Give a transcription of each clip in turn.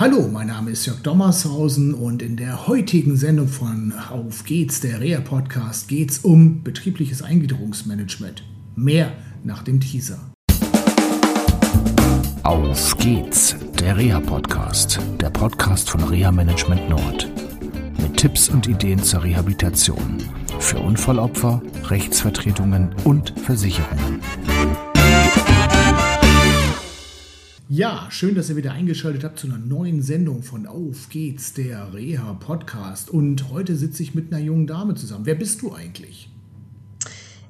Hallo, mein Name ist Jörg Dommershausen und in der heutigen Sendung von Auf geht's, der Rea Podcast, geht's um betriebliches Eingliederungsmanagement. Mehr nach dem Teaser. Auf geht's, der Rea Podcast, der Podcast von Rea Management Nord. Mit Tipps und Ideen zur Rehabilitation für Unfallopfer, Rechtsvertretungen und Versicherungen. Ja, schön, dass ihr wieder eingeschaltet habt zu einer neuen Sendung von Auf geht's, der Reha Podcast. Und heute sitze ich mit einer jungen Dame zusammen. Wer bist du eigentlich?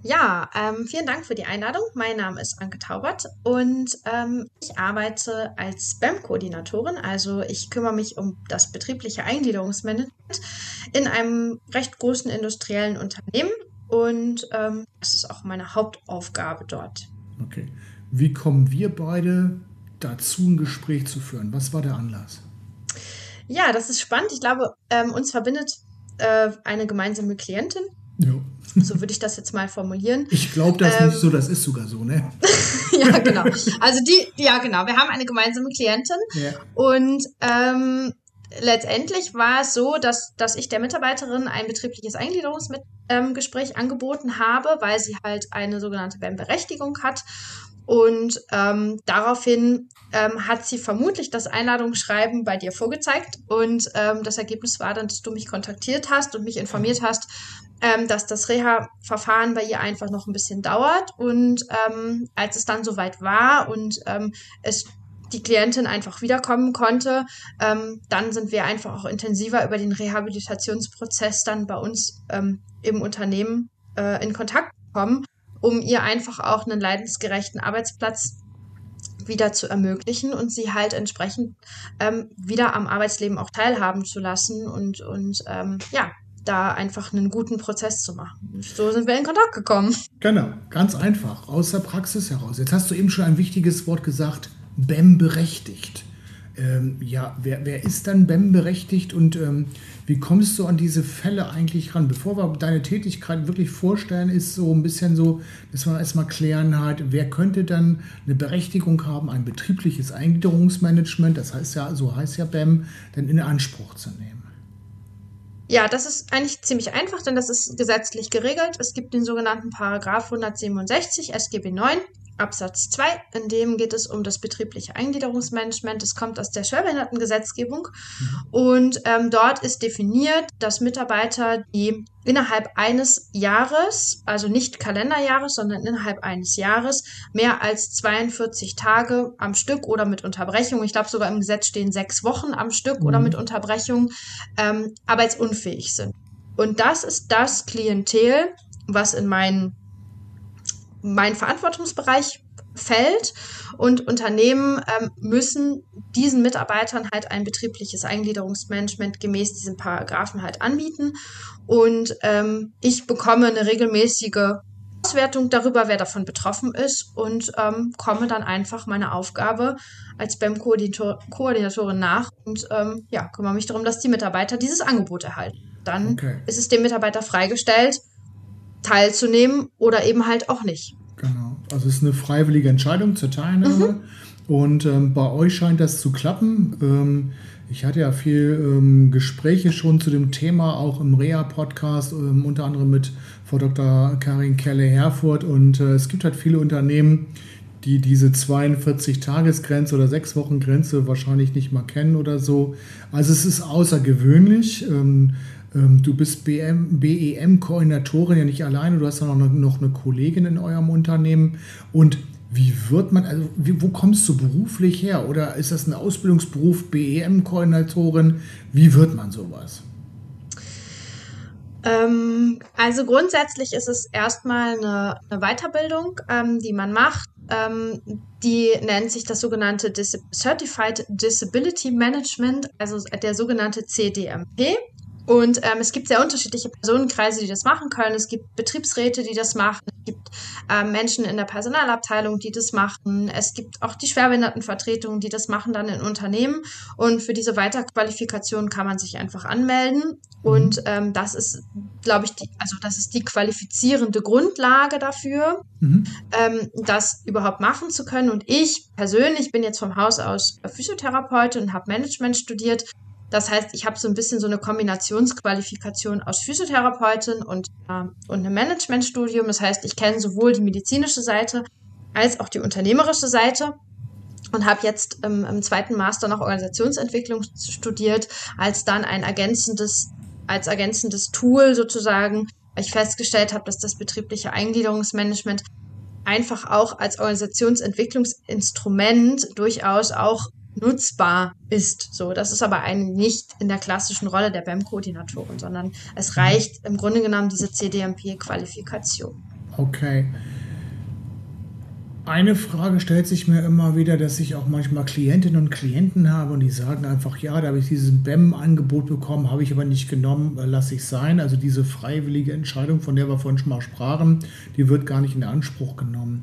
Ja, ähm, vielen Dank für die Einladung. Mein Name ist Anke Taubert und ähm, ich arbeite als Spam-Koordinatorin. Also ich kümmere mich um das betriebliche Eingliederungsmanagement in einem recht großen industriellen Unternehmen und ähm, das ist auch meine Hauptaufgabe dort. Okay. Wie kommen wir beide dazu, ein Gespräch zu führen? Was war der Anlass? Ja, das ist spannend. Ich glaube, ähm, uns verbindet äh, eine gemeinsame Klientin. Ja. So würde ich das jetzt mal formulieren. Ich glaube das ähm, nicht so, das ist sogar so, ne? ja, genau. Also die, ja, genau. Wir haben eine gemeinsame Klientin ja. und ähm, letztendlich war es so, dass, dass ich der Mitarbeiterin ein betriebliches Eingliederungsgespräch ähm, angeboten habe, weil sie halt eine sogenannte BEM-Berechtigung hat und ähm, daraufhin ähm, hat sie vermutlich das Einladungsschreiben bei dir vorgezeigt. Und ähm, das Ergebnis war dann, dass du mich kontaktiert hast und mich informiert hast, ähm, dass das Reha-Verfahren bei ihr einfach noch ein bisschen dauert. Und ähm, als es dann soweit war und ähm, es die Klientin einfach wiederkommen konnte, ähm, dann sind wir einfach auch intensiver über den Rehabilitationsprozess dann bei uns ähm, im Unternehmen äh, in Kontakt gekommen um ihr einfach auch einen leidensgerechten Arbeitsplatz wieder zu ermöglichen und sie halt entsprechend ähm, wieder am Arbeitsleben auch teilhaben zu lassen und, und ähm, ja, da einfach einen guten Prozess zu machen. So sind wir in Kontakt gekommen. Genau, ganz einfach, aus der Praxis heraus. Jetzt hast du eben schon ein wichtiges Wort gesagt, BEM berechtigt. Ähm, ja, wer, wer ist dann BEM berechtigt und ähm, wie kommst du an diese Fälle eigentlich ran? Bevor wir deine Tätigkeit wirklich vorstellen, ist so ein bisschen so, dass man erstmal klären hat, wer könnte dann eine Berechtigung haben, ein betriebliches Eingliederungsmanagement, das heißt ja, so heißt ja BEM, dann in Anspruch zu nehmen. Ja, das ist eigentlich ziemlich einfach, denn das ist gesetzlich geregelt. Es gibt den sogenannten Paragraph 167 SGB 9. Absatz 2, in dem geht es um das betriebliche Eingliederungsmanagement. Das kommt aus der Schwerbehindertengesetzgebung. Mhm. Und ähm, dort ist definiert, dass Mitarbeiter, die innerhalb eines Jahres, also nicht Kalenderjahres, sondern innerhalb eines Jahres, mehr als 42 Tage am Stück oder mit Unterbrechung, ich glaube sogar im Gesetz stehen sechs Wochen am Stück mhm. oder mit Unterbrechung, ähm, arbeitsunfähig sind. Und das ist das Klientel, was in meinen mein Verantwortungsbereich fällt und Unternehmen ähm, müssen diesen Mitarbeitern halt ein betriebliches Eingliederungsmanagement gemäß diesen Paragraphen halt anbieten und ähm, ich bekomme eine regelmäßige Auswertung darüber, wer davon betroffen ist und ähm, komme dann einfach meiner Aufgabe als BEM-Koordinatorin nach und ähm, ja, kümmere mich darum, dass die Mitarbeiter dieses Angebot erhalten. Dann okay. ist es dem Mitarbeiter freigestellt, teilzunehmen oder eben halt auch nicht. Genau. Also es ist eine freiwillige Entscheidung zur Teilnahme. Mhm. Und ähm, bei euch scheint das zu klappen. Ähm, ich hatte ja viel ähm, Gespräche schon zu dem Thema, auch im REA-Podcast, ähm, unter anderem mit Frau Dr. Karin Kelle-Herfurt. Und äh, es gibt halt viele Unternehmen, die diese 42-Tages-Grenze oder 6-Wochen-Grenze wahrscheinlich nicht mal kennen oder so. Also es ist außergewöhnlich. Ähm, du bist BEM-Koordinatorin ja nicht alleine, du hast ja noch eine, noch eine Kollegin in eurem Unternehmen. Und wie wird man, also wie, wo kommst du beruflich her? Oder ist das ein Ausbildungsberuf, BEM-Koordinatorin? Wie wird man sowas? Ähm, also grundsätzlich ist es erstmal eine, eine Weiterbildung, ähm, die man macht. Ähm, die nennt sich das sogenannte Dis Certified Disability Management, also der sogenannte CDMP. Und ähm, es gibt sehr unterschiedliche Personenkreise, die das machen können. Es gibt Betriebsräte, die das machen. Es gibt äh, Menschen in der Personalabteilung, die das machen. Es gibt auch die Schwerbehindertenvertretungen, die das machen dann in Unternehmen. Und für diese Weiterqualifikation kann man sich einfach anmelden. Und mhm. ähm, das ist, glaube ich, die, also das ist die qualifizierende Grundlage dafür, mhm. ähm, das überhaupt machen zu können. Und ich persönlich bin jetzt vom Haus aus Physiotherapeutin und habe Management studiert. Das heißt, ich habe so ein bisschen so eine Kombinationsqualifikation aus Physiotherapeutin und, äh, und einem Managementstudium. Das heißt, ich kenne sowohl die medizinische Seite als auch die unternehmerische Seite und habe jetzt ähm, im zweiten Master noch Organisationsentwicklung studiert, als dann ein ergänzendes, als ergänzendes Tool sozusagen, weil ich festgestellt habe, dass das betriebliche Eingliederungsmanagement einfach auch als Organisationsentwicklungsinstrument durchaus auch nutzbar ist. So, das ist aber eine nicht in der klassischen Rolle der BEM-Koordinatorin, sondern es reicht im Grunde genommen diese CDMP-Qualifikation. Okay. Eine Frage stellt sich mir immer wieder, dass ich auch manchmal Klientinnen und Klienten habe und die sagen einfach, ja, da habe ich dieses BEM-Angebot bekommen, habe ich aber nicht genommen, äh, lasse ich sein. Also diese freiwillige Entscheidung, von der wir vorhin schon mal sprachen, die wird gar nicht in Anspruch genommen.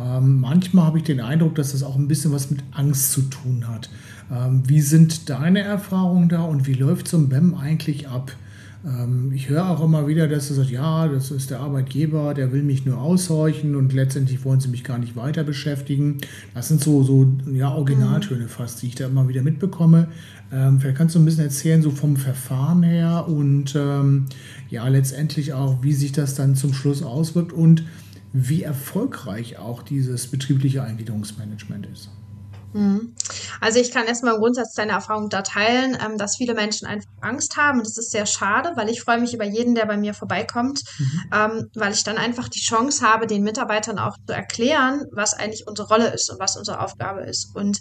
Ähm, manchmal habe ich den Eindruck, dass das auch ein bisschen was mit Angst zu tun hat. Ähm, wie sind deine Erfahrungen da und wie läuft so ein BEM eigentlich ab? Ähm, ich höre auch immer wieder, dass es sagt, ja, das ist der Arbeitgeber, der will mich nur aushorchen und letztendlich wollen sie mich gar nicht weiter beschäftigen. Das sind so, so ja, Originaltöne mhm. fast, die ich da immer wieder mitbekomme. Ähm, vielleicht kannst du ein bisschen erzählen, so vom Verfahren her und ähm, ja, letztendlich auch, wie sich das dann zum Schluss auswirkt und wie erfolgreich auch dieses betriebliche Eingliederungsmanagement ist. Mhm. Also ich kann erstmal im Grundsatz deine Erfahrung da teilen, ähm, dass viele Menschen einfach Angst haben. Und das ist sehr schade, weil ich freue mich über jeden, der bei mir vorbeikommt, mhm. ähm, weil ich dann einfach die Chance habe, den Mitarbeitern auch zu erklären, was eigentlich unsere Rolle ist und was unsere Aufgabe ist. Und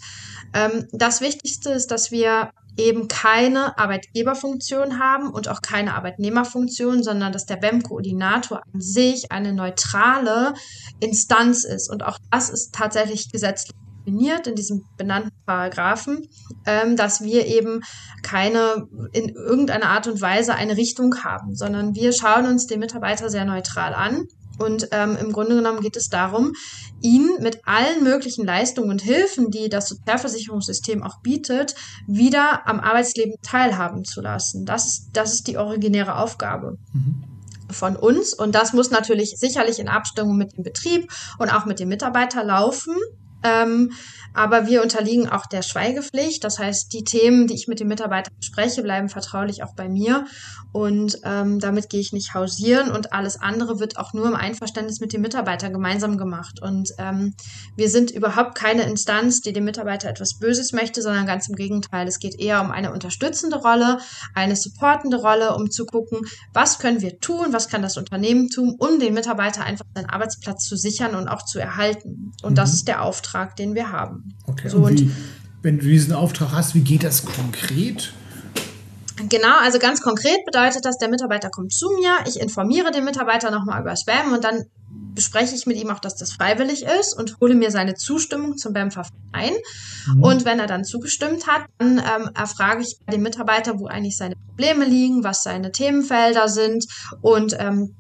ähm, das Wichtigste ist, dass wir eben keine Arbeitgeberfunktion haben und auch keine Arbeitnehmerfunktion, sondern dass der BEM-Koordinator an sich eine neutrale Instanz ist. Und auch das ist tatsächlich gesetzlich definiert in diesem benannten Paragraphen, ähm, dass wir eben keine in irgendeiner Art und Weise eine Richtung haben, sondern wir schauen uns den Mitarbeiter sehr neutral an. Und ähm, im Grunde genommen geht es darum, ihn mit allen möglichen Leistungen und Hilfen, die das Sozialversicherungssystem auch bietet, wieder am Arbeitsleben teilhaben zu lassen. Das ist, das ist die originäre Aufgabe. Mhm von uns. Und das muss natürlich sicherlich in Abstimmung mit dem Betrieb und auch mit dem Mitarbeiter laufen. Ähm, aber wir unterliegen auch der Schweigepflicht. Das heißt, die Themen, die ich mit den Mitarbeitern bespreche, bleiben vertraulich auch bei mir. Und ähm, damit gehe ich nicht hausieren. Und alles andere wird auch nur im Einverständnis mit den Mitarbeitern gemeinsam gemacht. Und ähm, wir sind überhaupt keine Instanz, die dem Mitarbeiter etwas Böses möchte, sondern ganz im Gegenteil. Es geht eher um eine unterstützende Rolle, eine supportende Rolle, um zu gucken, was können wir tun, was kann das Unternehmen tun, um den Mitarbeiter einfach seinen Arbeitsplatz zu sichern und auch zu erhalten. Und mhm. das ist der Auftrag, den wir haben. Okay, so, und wie, wenn du diesen Auftrag hast, wie geht das konkret? Genau, also ganz konkret bedeutet das, der Mitarbeiter kommt zu mir, ich informiere den Mitarbeiter nochmal über Spam und dann bespreche ich mit ihm auch, dass das freiwillig ist und hole mir seine Zustimmung zum BAM-Verfahren ein. Mhm. Und wenn er dann zugestimmt hat, dann ähm, erfrage ich den Mitarbeiter, wo eigentlich seine Probleme liegen, was seine Themenfelder sind und ähm,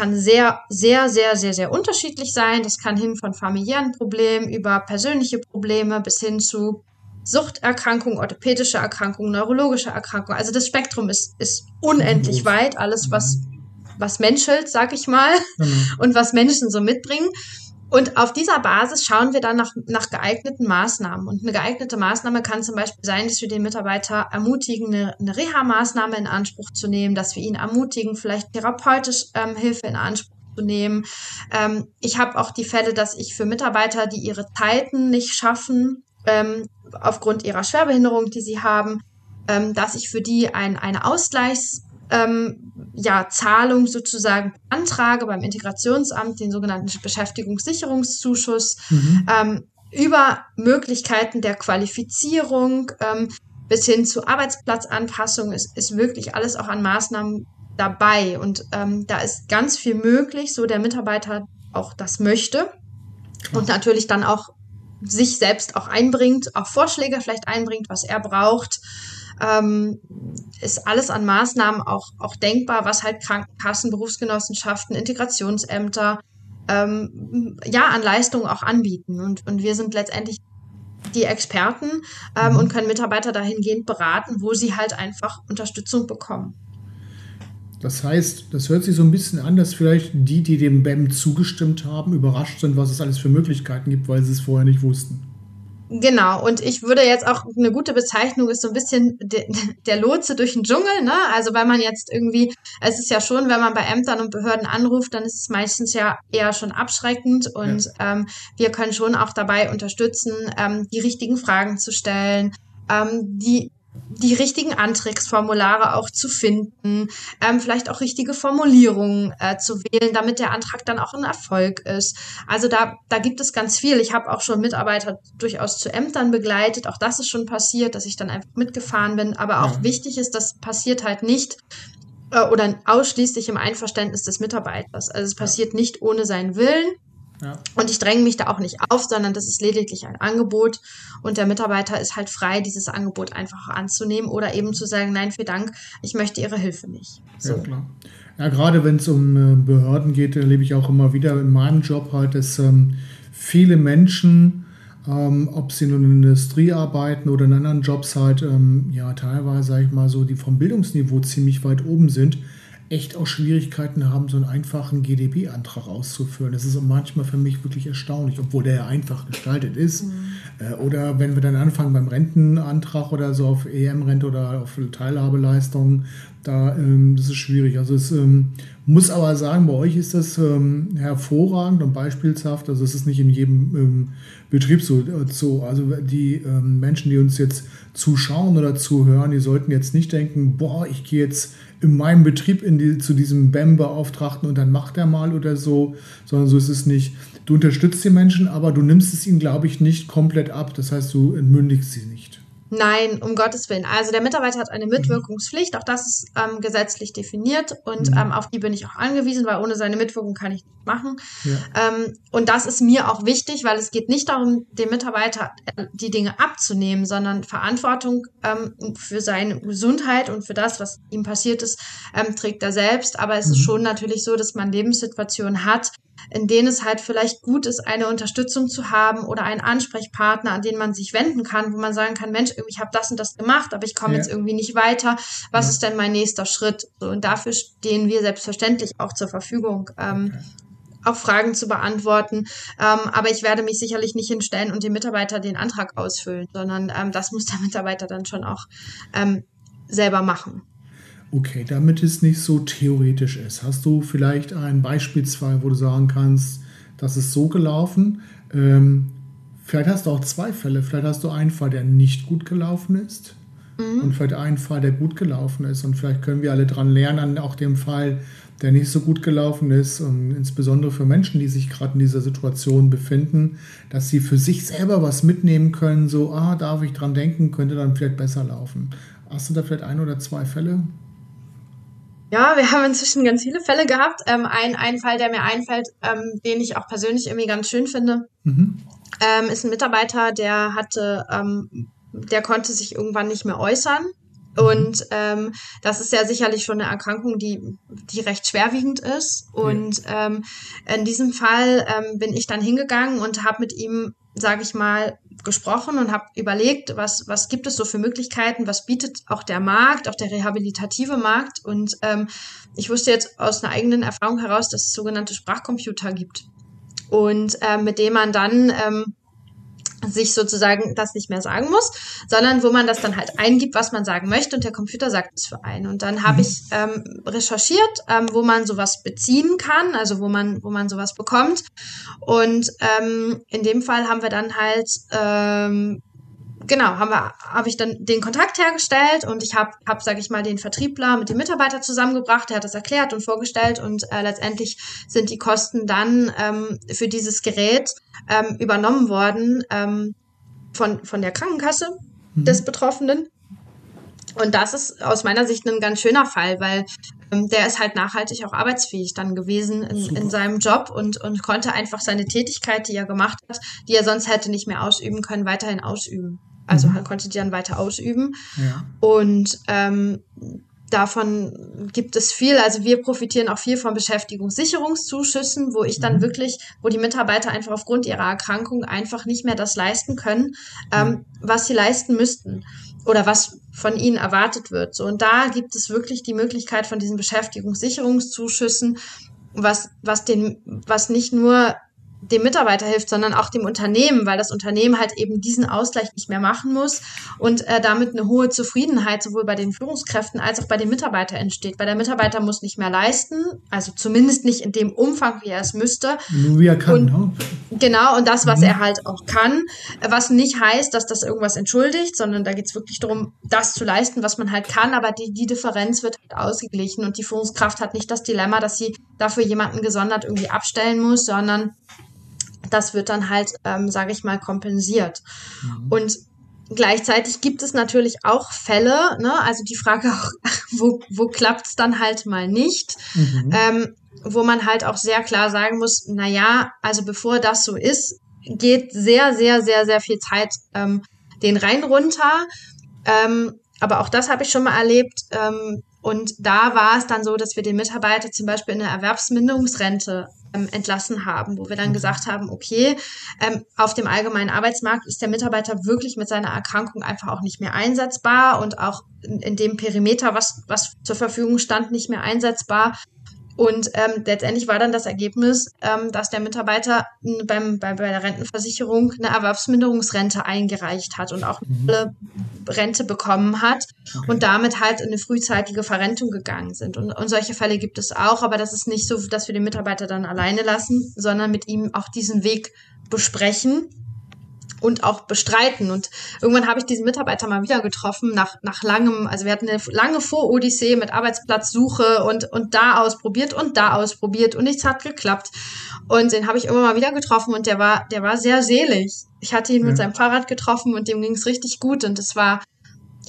kann sehr, sehr, sehr, sehr, sehr unterschiedlich sein. Das kann hin von familiären Problemen über persönliche Probleme bis hin zu Suchterkrankungen, orthopädische Erkrankungen, neurologische Erkrankungen. Also das Spektrum ist, ist unendlich weit. Alles, was, was menschelt, sag ich mal, mhm. und was Menschen so mitbringen. Und auf dieser Basis schauen wir dann nach, nach geeigneten Maßnahmen. Und eine geeignete Maßnahme kann zum Beispiel sein, dass wir den Mitarbeiter ermutigen, eine, eine Reha-Maßnahme in Anspruch zu nehmen, dass wir ihn ermutigen, vielleicht therapeutisch ähm, Hilfe in Anspruch zu nehmen. Ähm, ich habe auch die Fälle, dass ich für Mitarbeiter, die ihre Zeiten nicht schaffen, ähm, aufgrund ihrer Schwerbehinderung, die sie haben, ähm, dass ich für die ein, eine Ausgleichs ähm, ja, Zahlung sozusagen antrage beim Integrationsamt, den sogenannten Beschäftigungssicherungszuschuss, mhm. ähm, über Möglichkeiten der Qualifizierung ähm, bis hin zu Arbeitsplatzanpassung ist, ist wirklich alles auch an Maßnahmen dabei. Und ähm, da ist ganz viel möglich, so der Mitarbeiter auch das möchte. Klar. Und natürlich dann auch sich selbst auch einbringt, auch Vorschläge vielleicht einbringt, was er braucht ähm, ist alles an Maßnahmen auch, auch denkbar, was halt Krankenkassen, Berufsgenossenschaften, Integrationsämter ähm, ja an Leistungen auch anbieten. Und, und wir sind letztendlich die Experten ähm, und können Mitarbeiter dahingehend beraten, wo sie halt einfach Unterstützung bekommen. Das heißt, das hört sich so ein bisschen an, dass vielleicht die, die dem BEM zugestimmt haben, überrascht sind, was es alles für Möglichkeiten gibt, weil sie es vorher nicht wussten. Genau, und ich würde jetzt auch, eine gute Bezeichnung ist so ein bisschen de, der Lotse durch den Dschungel, ne? Also wenn man jetzt irgendwie, es ist ja schon, wenn man bei Ämtern und Behörden anruft, dann ist es meistens ja eher schon abschreckend und ja. ähm, wir können schon auch dabei unterstützen, ähm, die richtigen Fragen zu stellen, ähm, die die richtigen Antragsformulare auch zu finden, ähm, vielleicht auch richtige Formulierungen äh, zu wählen, damit der Antrag dann auch ein Erfolg ist. Also da, da gibt es ganz viel. Ich habe auch schon Mitarbeiter durchaus zu Ämtern begleitet. Auch das ist schon passiert, dass ich dann einfach mitgefahren bin. Aber auch ja. wichtig ist, das passiert halt nicht äh, oder ausschließlich im Einverständnis des Mitarbeiters. Also es passiert nicht ohne seinen Willen. Ja. Und ich dränge mich da auch nicht auf, sondern das ist lediglich ein Angebot und der Mitarbeiter ist halt frei, dieses Angebot einfach anzunehmen oder eben zu sagen, nein, vielen Dank, ich möchte Ihre Hilfe nicht. So. Ja, klar. Ja, gerade wenn es um äh, Behörden geht, erlebe ich auch immer wieder in meinem Job halt, dass ähm, viele Menschen, ähm, ob sie nun in der Industrie arbeiten oder in anderen Jobs halt, ähm, ja, teilweise, sage ich mal so, die vom Bildungsniveau ziemlich weit oben sind, echt auch Schwierigkeiten haben, so einen einfachen GDB-Antrag auszufüllen. Das ist manchmal für mich wirklich erstaunlich, obwohl der ja einfach gestaltet ist. Mhm. Äh, oder wenn wir dann anfangen beim Rentenantrag oder so auf EM-Rente oder auf Teilhabeleistungen, da ähm, das ist schwierig. Also es ähm, muss aber sagen, bei euch ist das ähm, hervorragend und beispielshaft. Also es ist nicht in jedem ähm, Betrieb so, äh, so. Also die ähm, Menschen, die uns jetzt zuschauen oder zuhören, die sollten jetzt nicht denken, boah, ich gehe jetzt in meinem Betrieb in die, zu diesem BAM-Beauftragten und dann macht er mal oder so, sondern so ist es nicht. Du unterstützt die Menschen, aber du nimmst es ihnen, glaube ich, nicht komplett ab. Das heißt, du entmündigst sie nicht. Nein, um Gottes Willen. Also der Mitarbeiter hat eine. Mitwirkungspflicht, auch das ist ähm, gesetzlich definiert und mhm. ähm, auf die bin ich auch angewiesen, weil ohne seine Mitwirkung kann ich nicht machen. Ja. Ähm, und das ist mir auch wichtig, weil es geht nicht darum, dem Mitarbeiter äh, die Dinge abzunehmen, sondern Verantwortung ähm, für seine Gesundheit und für das, was ihm passiert ist, ähm, trägt er selbst. Aber es mhm. ist schon natürlich so, dass man Lebenssituationen hat, in denen es halt vielleicht gut ist, eine Unterstützung zu haben oder einen Ansprechpartner, an den man sich wenden kann, wo man sagen kann, Mensch, ich habe das und das gemacht, aber ich komme ja. jetzt irgendwie nicht weiter. Was ja. ist denn mein nächster Schritt? Und dafür stehen wir selbstverständlich auch zur Verfügung. Ähm, okay auch Fragen zu beantworten. Ähm, aber ich werde mich sicherlich nicht hinstellen und dem Mitarbeiter den Antrag ausfüllen, sondern ähm, das muss der Mitarbeiter dann schon auch ähm, selber machen. Okay, damit es nicht so theoretisch ist, hast du vielleicht ein Beispielsfall, wo du sagen kannst, das ist so gelaufen. Ähm, vielleicht hast du auch zwei Fälle. Vielleicht hast du einen Fall, der nicht gut gelaufen ist mhm. und vielleicht einen Fall, der gut gelaufen ist. Und vielleicht können wir alle dran lernen, an auch dem Fall, der nicht so gut gelaufen ist. Und insbesondere für Menschen, die sich gerade in dieser Situation befinden, dass sie für sich selber was mitnehmen können. So, ah, darf ich dran denken, könnte dann vielleicht besser laufen. Hast du da vielleicht ein oder zwei Fälle? Ja, wir haben inzwischen ganz viele Fälle gehabt. Ähm, ein, ein Fall, der mir einfällt, ähm, den ich auch persönlich irgendwie ganz schön finde, mhm. ähm, ist ein Mitarbeiter, der hatte, ähm, der konnte sich irgendwann nicht mehr äußern. Mhm. Und ähm, das ist ja sicherlich schon eine Erkrankung, die, die recht schwerwiegend ist. Und ja. ähm, in diesem Fall ähm, bin ich dann hingegangen und habe mit ihm, sage ich mal, gesprochen und habe überlegt, was, was gibt es so für Möglichkeiten, was bietet auch der Markt, auch der rehabilitative Markt. Und ähm, ich wusste jetzt aus einer eigenen Erfahrung heraus, dass es sogenannte Sprachcomputer gibt. Und äh, mit dem man dann ähm, sich sozusagen das nicht mehr sagen muss, sondern wo man das dann halt eingibt, was man sagen möchte und der Computer sagt es für einen. Und dann habe mhm. ich ähm, recherchiert, ähm, wo man sowas beziehen kann, also wo man, wo man sowas bekommt. Und ähm, in dem Fall haben wir dann halt ähm, genau, haben wir, habe ich dann den Kontakt hergestellt und ich habe, hab, sage ich mal, den Vertriebler mit dem Mitarbeiter zusammengebracht, der hat das erklärt und vorgestellt und äh, letztendlich sind die Kosten dann ähm, für dieses Gerät ähm, übernommen worden ähm, von, von der Krankenkasse mhm. des Betroffenen. Und das ist aus meiner Sicht ein ganz schöner Fall, weil ähm, der ist halt nachhaltig auch arbeitsfähig dann gewesen in, in seinem Job und, und konnte einfach seine Tätigkeit, die er gemacht hat, die er sonst hätte nicht mehr ausüben können, weiterhin ausüben. Also mhm. konnte die dann weiter ausüben. Ja. Und ähm, davon gibt es viel. Also wir profitieren auch viel von Beschäftigungssicherungszuschüssen, wo ich dann mhm. wirklich, wo die Mitarbeiter einfach aufgrund ihrer Erkrankung einfach nicht mehr das leisten können, ähm, was sie leisten müssten oder was von ihnen erwartet wird. So, und da gibt es wirklich die Möglichkeit von diesen Beschäftigungssicherungszuschüssen, was, was den, was nicht nur dem Mitarbeiter hilft, sondern auch dem Unternehmen, weil das Unternehmen halt eben diesen Ausgleich nicht mehr machen muss und äh, damit eine hohe Zufriedenheit sowohl bei den Führungskräften als auch bei den Mitarbeitern entsteht. Weil der Mitarbeiter muss nicht mehr leisten, also zumindest nicht in dem Umfang, wie er es müsste. Nur wie er kann, und, ne? Genau, und das, was mhm. er halt auch kann, was nicht heißt, dass das irgendwas entschuldigt, sondern da geht es wirklich darum, das zu leisten, was man halt kann, aber die, die Differenz wird halt ausgeglichen und die Führungskraft hat nicht das Dilemma, dass sie dafür jemanden gesondert irgendwie abstellen muss, sondern das wird dann halt, ähm, sage ich mal, kompensiert. Mhm. Und gleichzeitig gibt es natürlich auch Fälle, ne? also die Frage auch, wo, wo klappt es dann halt mal nicht, mhm. ähm, wo man halt auch sehr klar sagen muss, na ja, also bevor das so ist, geht sehr, sehr, sehr, sehr viel Zeit ähm, den Rhein runter. Ähm, aber auch das habe ich schon mal erlebt. Ähm, und da war es dann so, dass wir den Mitarbeiter zum Beispiel in eine Erwerbsminderungsrente ähm, entlassen haben, wo wir dann mhm. gesagt haben, okay, ähm, auf dem allgemeinen Arbeitsmarkt ist der Mitarbeiter wirklich mit seiner Erkrankung einfach auch nicht mehr einsetzbar und auch in, in dem Perimeter, was, was zur Verfügung stand, nicht mehr einsetzbar. Und ähm, letztendlich war dann das Ergebnis, ähm, dass der Mitarbeiter beim, bei, bei der Rentenversicherung eine Erwerbsminderungsrente eingereicht hat und auch eine mhm. Rente bekommen hat okay. und damit halt in eine frühzeitige Verrentung gegangen sind. Und, und solche Fälle gibt es auch, aber das ist nicht so, dass wir den Mitarbeiter dann alleine lassen, sondern mit ihm auch diesen Weg besprechen und auch bestreiten. Und irgendwann habe ich diesen Mitarbeiter mal wieder getroffen, nach, nach langem, also wir hatten eine lange Vor-Odyssee mit Arbeitsplatzsuche und, und da ausprobiert und da ausprobiert und nichts hat geklappt. Und den habe ich immer mal wieder getroffen und der war, der war sehr selig. Ich hatte ihn ja. mit seinem Fahrrad getroffen und dem ging es richtig gut und es war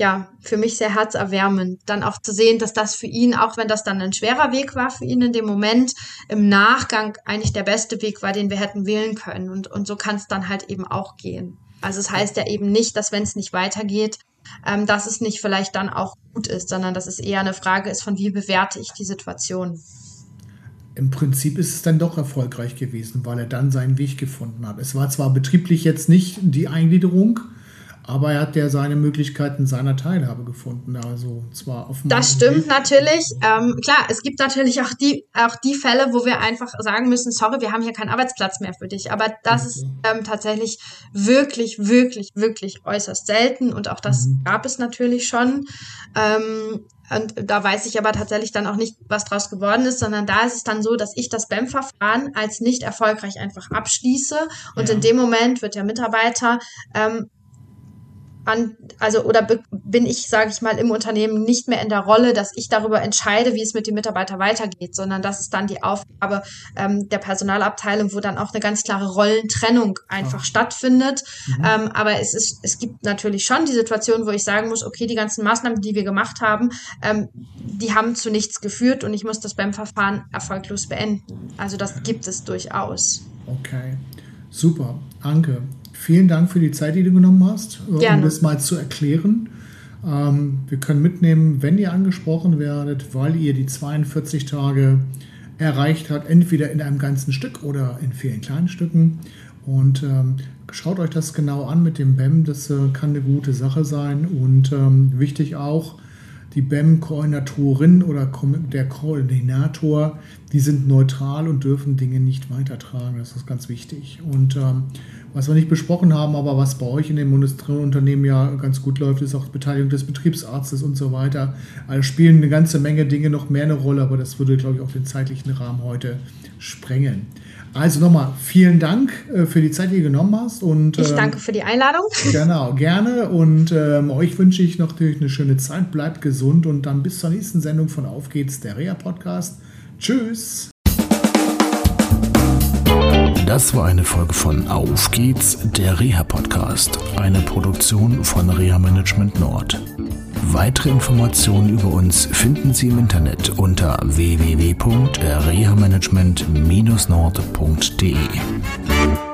ja, für mich sehr herzerwärmend, dann auch zu sehen, dass das für ihn, auch wenn das dann ein schwerer Weg war für ihn in dem Moment, im Nachgang eigentlich der beste Weg war, den wir hätten wählen können. Und, und so kann es dann halt eben auch gehen. Also es heißt ja eben nicht, dass wenn es nicht weitergeht, ähm, dass es nicht vielleicht dann auch gut ist, sondern dass es eher eine Frage ist von, wie bewerte ich die Situation. Im Prinzip ist es dann doch erfolgreich gewesen, weil er dann seinen Weg gefunden hat. Es war zwar betrieblich jetzt nicht die Eingliederung, aber er hat ja seine Möglichkeiten seiner Teilhabe gefunden. Also zwar auf Das stimmt Weg. natürlich. Ähm, klar, es gibt natürlich auch die, auch die Fälle, wo wir einfach sagen müssen, sorry, wir haben hier keinen Arbeitsplatz mehr für dich. Aber das okay. ist ähm, tatsächlich wirklich, wirklich, wirklich äußerst selten. Und auch das mhm. gab es natürlich schon. Ähm, und da weiß ich aber tatsächlich dann auch nicht, was draus geworden ist, sondern da ist es dann so, dass ich das BEM-Verfahren als nicht erfolgreich einfach abschließe. Und ja. in dem Moment wird der Mitarbeiter ähm, an, also oder bin ich, sage ich mal, im Unternehmen nicht mehr in der Rolle, dass ich darüber entscheide, wie es mit dem Mitarbeiter weitergeht, sondern das ist dann die Aufgabe ähm, der Personalabteilung, wo dann auch eine ganz klare Rollentrennung einfach ja. stattfindet. Mhm. Ähm, aber es ist, es gibt natürlich schon die Situation, wo ich sagen muss, okay, die ganzen Maßnahmen, die wir gemacht haben, ähm, die haben zu nichts geführt und ich muss das beim Verfahren erfolglos beenden. Also das gibt es durchaus. Okay, super, Anke vielen Dank für die Zeit, die du genommen hast, äh, Gerne. um das mal zu erklären. Ähm, wir können mitnehmen, wenn ihr angesprochen werdet, weil ihr die 42 Tage erreicht habt, entweder in einem ganzen Stück oder in vielen kleinen Stücken. Und ähm, schaut euch das genau an mit dem BEM, das äh, kann eine gute Sache sein. Und ähm, wichtig auch, die BEM-Koordinatorin oder der Koordinator, die sind neutral und dürfen Dinge nicht weitertragen. Das ist ganz wichtig. Und ähm, was wir nicht besprochen haben, aber was bei euch in dem Unternehmen ja ganz gut läuft, ist auch Beteiligung des Betriebsarztes und so weiter. Also spielen eine ganze Menge Dinge noch mehr eine Rolle, aber das würde, glaube ich, auch den zeitlichen Rahmen heute sprengen. Also nochmal vielen Dank äh, für die Zeit, die du genommen hast. Und, ich ähm, danke für die Einladung. Genau, gerne. Und ähm, euch wünsche ich noch natürlich eine schöne Zeit. Bleibt gesund und dann bis zur nächsten Sendung von Auf geht's, der Rea-Podcast. Tschüss. Das war eine Folge von Auf geht's, der Reha-Podcast, eine Produktion von Reha Management Nord. Weitere Informationen über uns finden Sie im Internet unter www.rehamanagement-nord.de.